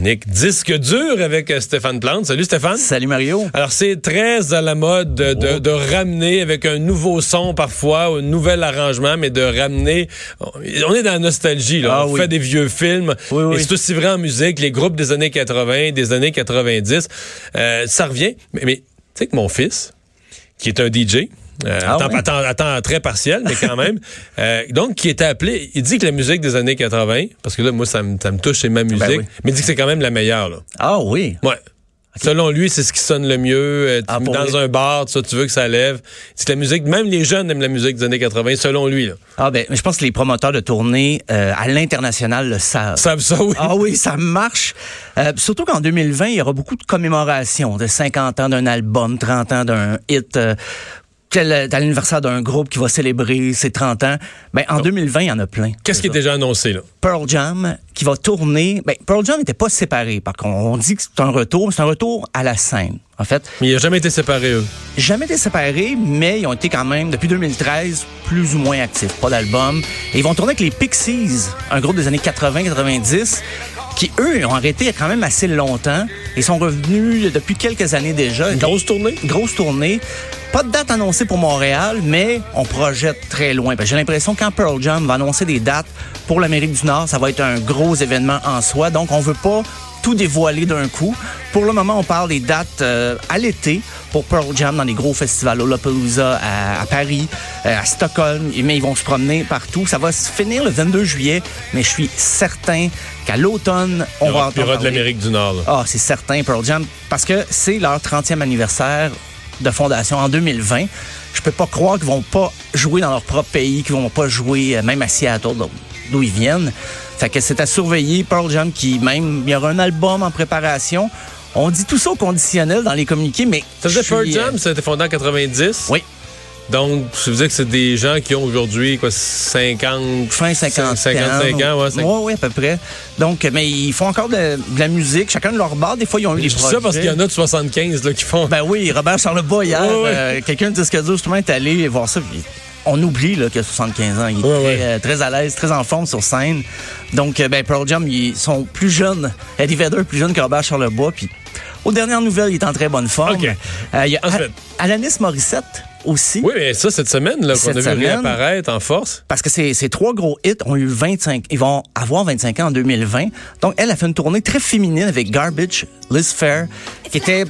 chronique Disque dur avec euh, Stéphane Plante. Salut Stéphane. Salut Mario. Alors c'est très à la mode de, de, de, ramener avec un nouveau son parfois, un nouvel arrangement, mais de ramener. On est dans la nostalgie là. Ah on oui. fait des vieux films. Oui, oui. Et c'est aussi vrai en musique. Les groupes des années 80, des années 90, euh, ça revient. Mais, mais tu sais que mon fils, qui est un DJ. Euh, Ah à, temps, ouais? à temps- à temps très partiel, mais quand même. Euh, donc, qui était appelé, il dit que la musique des années 80, parce que là, moi, ça me, ça me touche, c'est ma musique, Ben oui. mais il dit que c'est quand même la meilleure. Là. Ah oui? Ouais. Selon lui, c'est ce qui sonne le mieux. Euh, tu Ah, dans un bar, ça, tu veux que ça lève. C'est la musique, même les jeunes aiment la musique des années 80, selon lui. Là. Ah ben, je pense que les promoteurs de tournée euh, à l'international le savent. Savent ça, oui. Ah oui, ça marche. Euh, surtout qu'en 2020, il y aura beaucoup de commémorations de 50 ans d'un album, 30 ans d'un hit. Euh, à l'anniversaire d'un groupe qui va célébrer ses 30 ans. Ben, en 2020, il y en a plein. Qu'est-ce qui est déjà annoncé, là? Pearl Jam qui va tourner. Ben, Pearl Jam n'était pas séparé. Par contre, on dit que c'est un retour, c'est un retour à la scène. En fait, Mais il n'a jamais été séparé, eux. jamais été séparés, mais ils ont été quand même, depuis 2013, plus ou moins actifs. Pas d'album. Et ils vont tourner avec les Pixies, un groupe des années 80-90, qui, eux, ont arrêté quand même assez longtemps et sont revenus depuis quelques années déjà. Une grosse tournée? Grosse tournée. Pas de date annoncée pour Montréal, mais on projette très loin. Que J'ai l'impression que quand Pearl Jam va annoncer des dates pour l'Amérique du Nord, ça va être un gros événement en soi. Donc, on veut pas tout dévoiler d'un coup. Pour le moment, on parle des dates euh, à l'été pour Pearl Jam dans les gros festivals, Lollapalooza à, à Paris, euh, à Stockholm, mais ils vont se promener partout. Ça va se finir le 22 juillet, mais je suis certain qu'à l'automne, on va entendre de l'Amérique du Nord, là. Ah, c'est certain, Pearl Jam, parce que c'est leur 30e anniversaire de fondation en 2020. Je peux pas croire qu'ils vont pas jouer dans leur propre pays, qu'ils vont pas jouer euh, même à Seattle, d'où ils viennent. Fait que c'est à surveiller. Pearl Jam qui même, il y aura un album en préparation. On dit tout ça au conditionnel dans les communiqués, mais... Ça je suis, Pearl Jam, euh, ça a été fondé en 90. Oui. Donc, ça veut dire que c'est des gens qui ont aujourd'hui, quoi, 50... fin 50 55 ans, ouais. cinq- Oui, oui, à peu près. Donc, mais ils font encore de, de la musique, chacun de leur bar. Des fois, ils ont eu des projets. ça parce qu'il y en a de 75 là, qui font... Ben oui, Robert Charlebois hier, Ouais, ouais. euh, quelqu'un de disque dur justement est allé voir ça. puis on oublie là, qu'il a 75 ans. Il est Ouais, très, ouais. euh, très à l'aise, très en forme sur scène. Donc, euh, ben, Pearl Jam, ils sont plus jeunes. Eddie Vedder plus jeune que Robert Charlebois. Puis, aux dernières nouvelles, il est en très bonne forme. OK. Euh, il y a Ensuite. Alanis Morissette aussi. Oui, mais ça, cette semaine, là, qu'on a vu semaine. réapparaître en force. Parce que ces, ces trois gros hits ont eu 25, ils vont avoir 25 ans en 2020. Donc, elle a fait une tournée très féminine avec Garbage, Liz Fair, qui était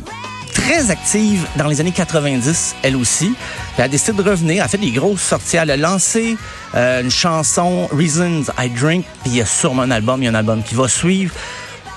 très active dans les années 90, elle aussi. Elle a décidé de revenir, elle a fait des grosses sorties. Elle a lancé euh, une chanson, Reasons I Drink, puis il y a sûrement un album, il y a un album qui va suivre.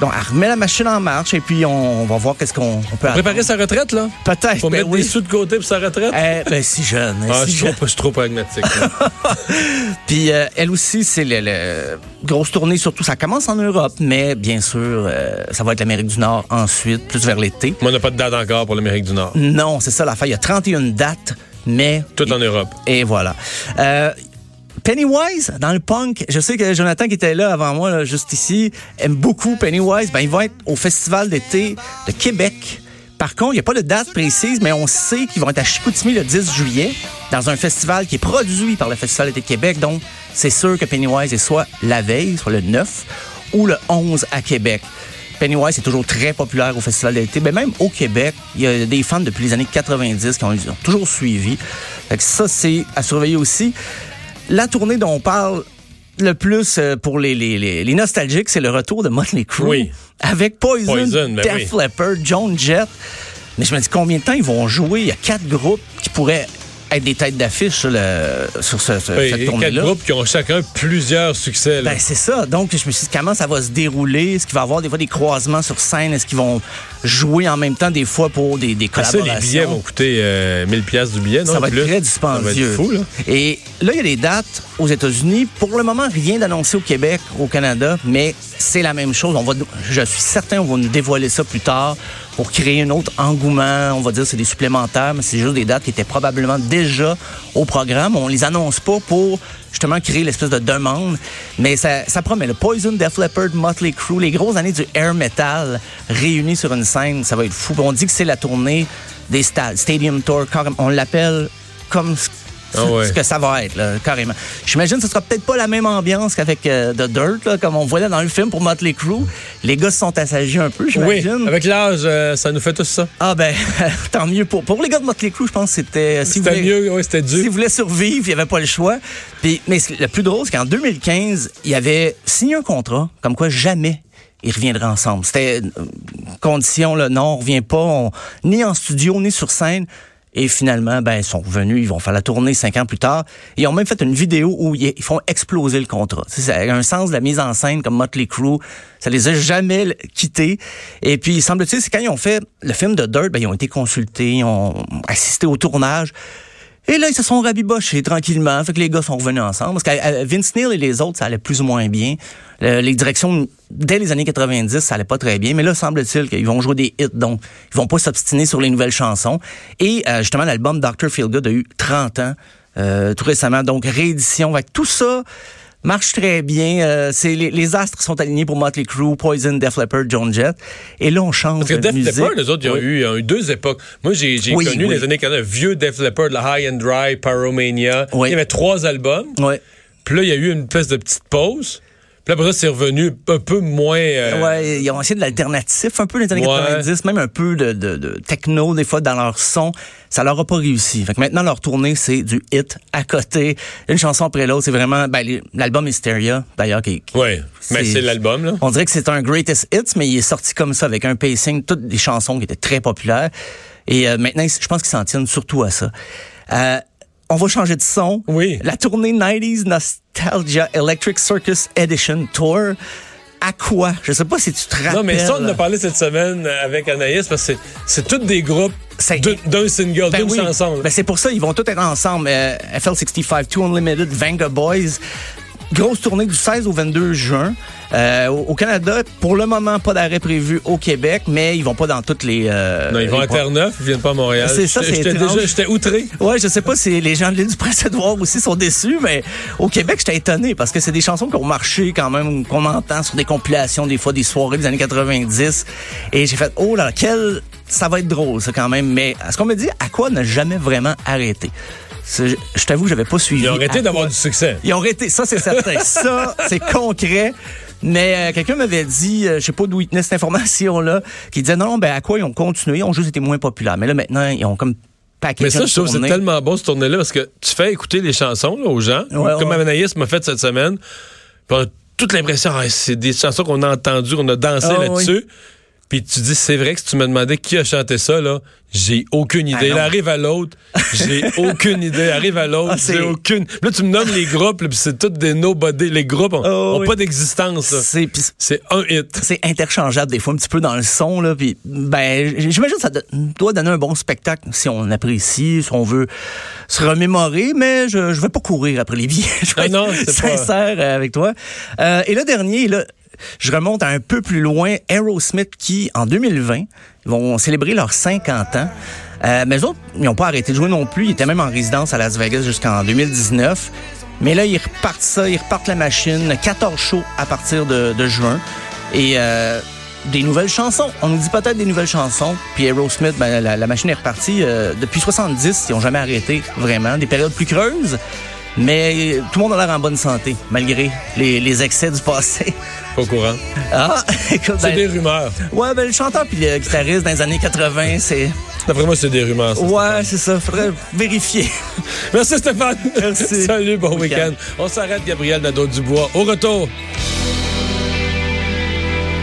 Donc, elle remet la machine en marche et puis on, on va voir qu'est-ce qu'on on peut Préparer sa retraite, là? Peut-être, Faut ben mettre oui. des sous de côté pour sa retraite? Eh, ben, si jeune. ah, si je suis jeune. trop, je trop pragmatique. Puis euh, elle aussi, c'est le, le- grosse tournée, surtout ça commence en Europe, mais bien sûr, euh, ça va être l'Amérique du Nord ensuite, plus vers l'été. Moi, on n'a pas de date encore pour l'Amérique du Nord. Non, c'est ça l'affaire. Il y a 31 dates, mais Tout en Europe. et voilà. Euh, Pennywise, dans le punk, je sais que Jonathan qui était là avant moi, là, juste ici, aime beaucoup Pennywise. Ben, ils vont être au Festival d'été de Québec. Par contre, il n'y a pas de date précise, mais on sait qu'ils vont être à Chicoutimi le 10 juillet, dans un festival qui est produit par le Festival d'été Québec. Donc, c'est sûr que Pennywise est soit la veille, soit le 9, ou le 11 à Québec. Pennywise est toujours très populaire au Festival d'été. Mais même au Québec, il y a des fans depuis les années 90 qui ont, ont toujours suivi. Fait que ça, c'est à surveiller aussi. La tournée dont on parle le plus euh, pour les, les, les, les nostalgiques, c'est le retour de Motley Crue. Oui. Avec Poison, Poison, ben Def oui. Leppard, Joan Jett. Mais je me dis combien de temps ils vont jouer? Il y a quatre groupes qui pourraient être des têtes d'affiche sur, le, sur ce, ce- Oui, cette et quatre tournée-là. groupes qui ont chacun plusieurs succès. là. Ben, c'est ça. Donc, je me suis dit, comment ça va se dérouler? Est-ce qu'il va y avoir des fois des croisements sur scène? Est-ce qu'ils vont jouer en même temps des fois pour des, des Ah, ça, collaborations? les billets vont coûter euh, 1000 pièces du billet, non? Ça va être plus? très Ça va dispendieux. être fou, là. Et là, il y a des dates aux États-Unis. Pour le moment, rien d'annoncé au Québec, au Canada, mais c'est la même chose. On va, je suis certain qu'on va nous dévoiler ça plus tard pour créer un autre engouement. On va dire que c'est des supplémentaires, mais c'est juste des dates qui étaient probablement déjà au programme. On les annonce pas pour justement créer l'espèce de demande, mais ça, ça promet. Le Poison, Def Leppard, Motley Crue, les grosses années du air metal réunis sur une scène, ça va être fou. On dit que c'est la tournée des stades, Stadium Tour, on l'appelle comme Ah ouais. ce que ça va être, là, carrément. J'imagine que ce sera peut-être pas la même ambiance qu'avec euh, The Dirt, là, comme on voyait dans le film pour Motley Crue. Les gars se sont assagis un peu, Oui, j'imagine. avec l'âge, euh, ça nous fait tout ça. Ah ben, tant mieux. Pour, pour les gars de Motley Crue, je pense que c'était... euh, si vous C'était mieux, oui, c'était S'ils dur. voulaient survivre, il n'y avait pas le choix. Puis, mais le plus drôle, c'est qu'en 2015, il avait signé un contrat comme quoi jamais ils reviendraient ensemble. C'était condition, là, non, on revient pas, on- ni en studio, ni sur scène. Et finalement, ben, ils sont revenus, ils vont faire la tournée cinq ans plus tard. Ils ont même fait une vidéo où ils font exploser le contrat. A un sens de la mise en scène comme Motley Crue. Ça les a jamais quittés. Et puis, semble-t-il, c'est quand ils ont fait le film de Dirt, ben, ils ont été consultés, ils ont assisté au tournage. Et là, ils se sont rabibochés tranquillement. Fait que les gars sont revenus ensemble. Parce que Vince Neil et les autres, ça allait plus ou moins bien. Le- les directions, dès les années 90, ça allait pas très bien. Mais là, semble-t-il qu'ils vont jouer des hits. Donc, ils vont pas s'obstiner sur les nouvelles chansons. Et euh, justement, l'album Dr. Feelgood a eu 30 ans euh, tout récemment. Donc, réédition. Fait que tout ça marche très bien. Euh, c'est les, les astres sont alignés pour Motley Crue, Poison, Def Leppard, Joan Jett. Et là, on change Parce que de Def musique. Leppard, les autres, ils ont, Oui. eu, ils ont eu deux époques. Moi, j'ai Oui, connu oui. les années 80, vieux Def Leppard, le High and Dry, Pyromania. Il y avait trois albums. Puis là, il y a eu une espèce de petite pause. Puis après ça, c'est revenu un peu moins... euh, Ouais, ils ont essayé de l'alternatif un peu les années Ouais. 90, même un peu de, de, de techno des fois dans leur son. Ça leur a pas réussi. Fait que maintenant leur tournée c'est du hit à côté, une chanson après l'autre. C'est vraiment ben, l'album Hysteria d'ailleurs qui, qui- Ouais, mais c'est l'album, là. On dirait que c'est un greatest hits, mais il est sorti comme ça avec un pacing, toutes des chansons qui étaient très populaires. Et euh, maintenant, je pense qu'ils s'en tiennent surtout à ça. Euh, on va changer de son. Oui. La tournée 90s Nostalgia Electric Circus Edition Tour. À quoi? Je sais pas si tu te rappelles. Non, mais ça, on en a parlé cette semaine avec Anaïs, parce que c'est- tous des groupes C'est- d'un- single, Ben oui. là. Ben c'est pour ça, ils vont tous être ensemble. Euh, FL65, Two Unlimited, Vanga Boys. Grosse tournée du 16 au 22 juin. Euh, au Canada, pour le moment, pas d'arrêt prévu au Québec, mais ils vont pas dans toutes les... euh, non, ils vont les à Terre-Neuve, ils viennent pas à Montréal. C'est ça, c'est J'étais étrange. déjà, j'étais outré. Ouais, je sais pas si les gens de l'île du Prince-Édouard aussi sont déçus, mais au Québec, j'étais étonné parce que c'est des chansons qui ont marché quand même, qu'on entend sur des compilations, des fois des soirées des années 90. Et j'ai fait, oh là, là, quel, ça va être drôle, ça quand même. Mais ce qu'on me dit, à quoi n'a jamais vraiment arrêté? C'est- Je, je t'avoue, j'avais pas suivi. Ils ont arrêté À d'avoir du succès. Ils ont arrêté, ça c'est certain. ça, c'est concret. Mais euh, quelqu'un m'avait dit, euh, je sais pas d'où il tenait cette information-là, qui disait non, ben à quoi ils ont continué, ils ont juste été moins populaires. Mais là maintenant, ils ont comme paquet Mais ça, je trouve que c'est tellement bon ce tournée-là parce que tu fais écouter les chansons là, aux gens, Ouais, comme ouais. Anaïs m'a fait cette semaine. Puis on a toute l'impression, ah, c'est des chansons qu'on a entendues, qu'on a dansé Ah, là-dessus. Puis tu dis, c'est vrai que si tu me demandais qui a chanté ça, là, j'ai aucune idée. Ah. Il arrive à l'autre, j'ai aucune idée. Arrive à l'autre, Ah, j'ai aucune. Là, tu me nommes les groupes, là, puis c'est tous des nobody. Les groupes ont, Ah, ont oui. pas d'existence. là. C'est C'est un hit. c'est interchangeable des fois un petit peu dans le son là puis ben j'imagine que ça do- doit donner un bon spectacle si on apprécie si on veut se remémorer mais je je vais pas courir après les billets je vais Ah non, être c'est pas- sincère avec toi Euh, et le dernier là je remonte un peu plus loin Aerosmith qui en 2020 ils vont célébrer leurs 50 ans Euh, mais autres ils n'ont pas arrêté de jouer non plus ils étaient même en résidence à Las Vegas jusqu'en 2019 mais là, ils repartent ça, ils repartent la machine. 14 shows à partir de, juin. Et euh, des nouvelles chansons. On nous dit peut-être des nouvelles chansons. Puis Aerosmith, ben, la, la machine est repartie. euh, depuis 70, ils n'ont jamais arrêté, vraiment. Des périodes plus creuses. Mais tout le monde a l'air en bonne santé, malgré les, les excès du passé. Pas au courant. Ah, écoute, C'est ben, des rumeurs. ouais, ben, le chanteur puis le guitariste dans les années 80, c'est... D'après moi, c'est des rumeurs. ça. Ouais, c'est ça. Faudrait vérifier. Merci Stéphane. Merci. Salut, bon Week-end. week-end. On s'arrête, Gabriel Nadeau-Dubois. Au retour.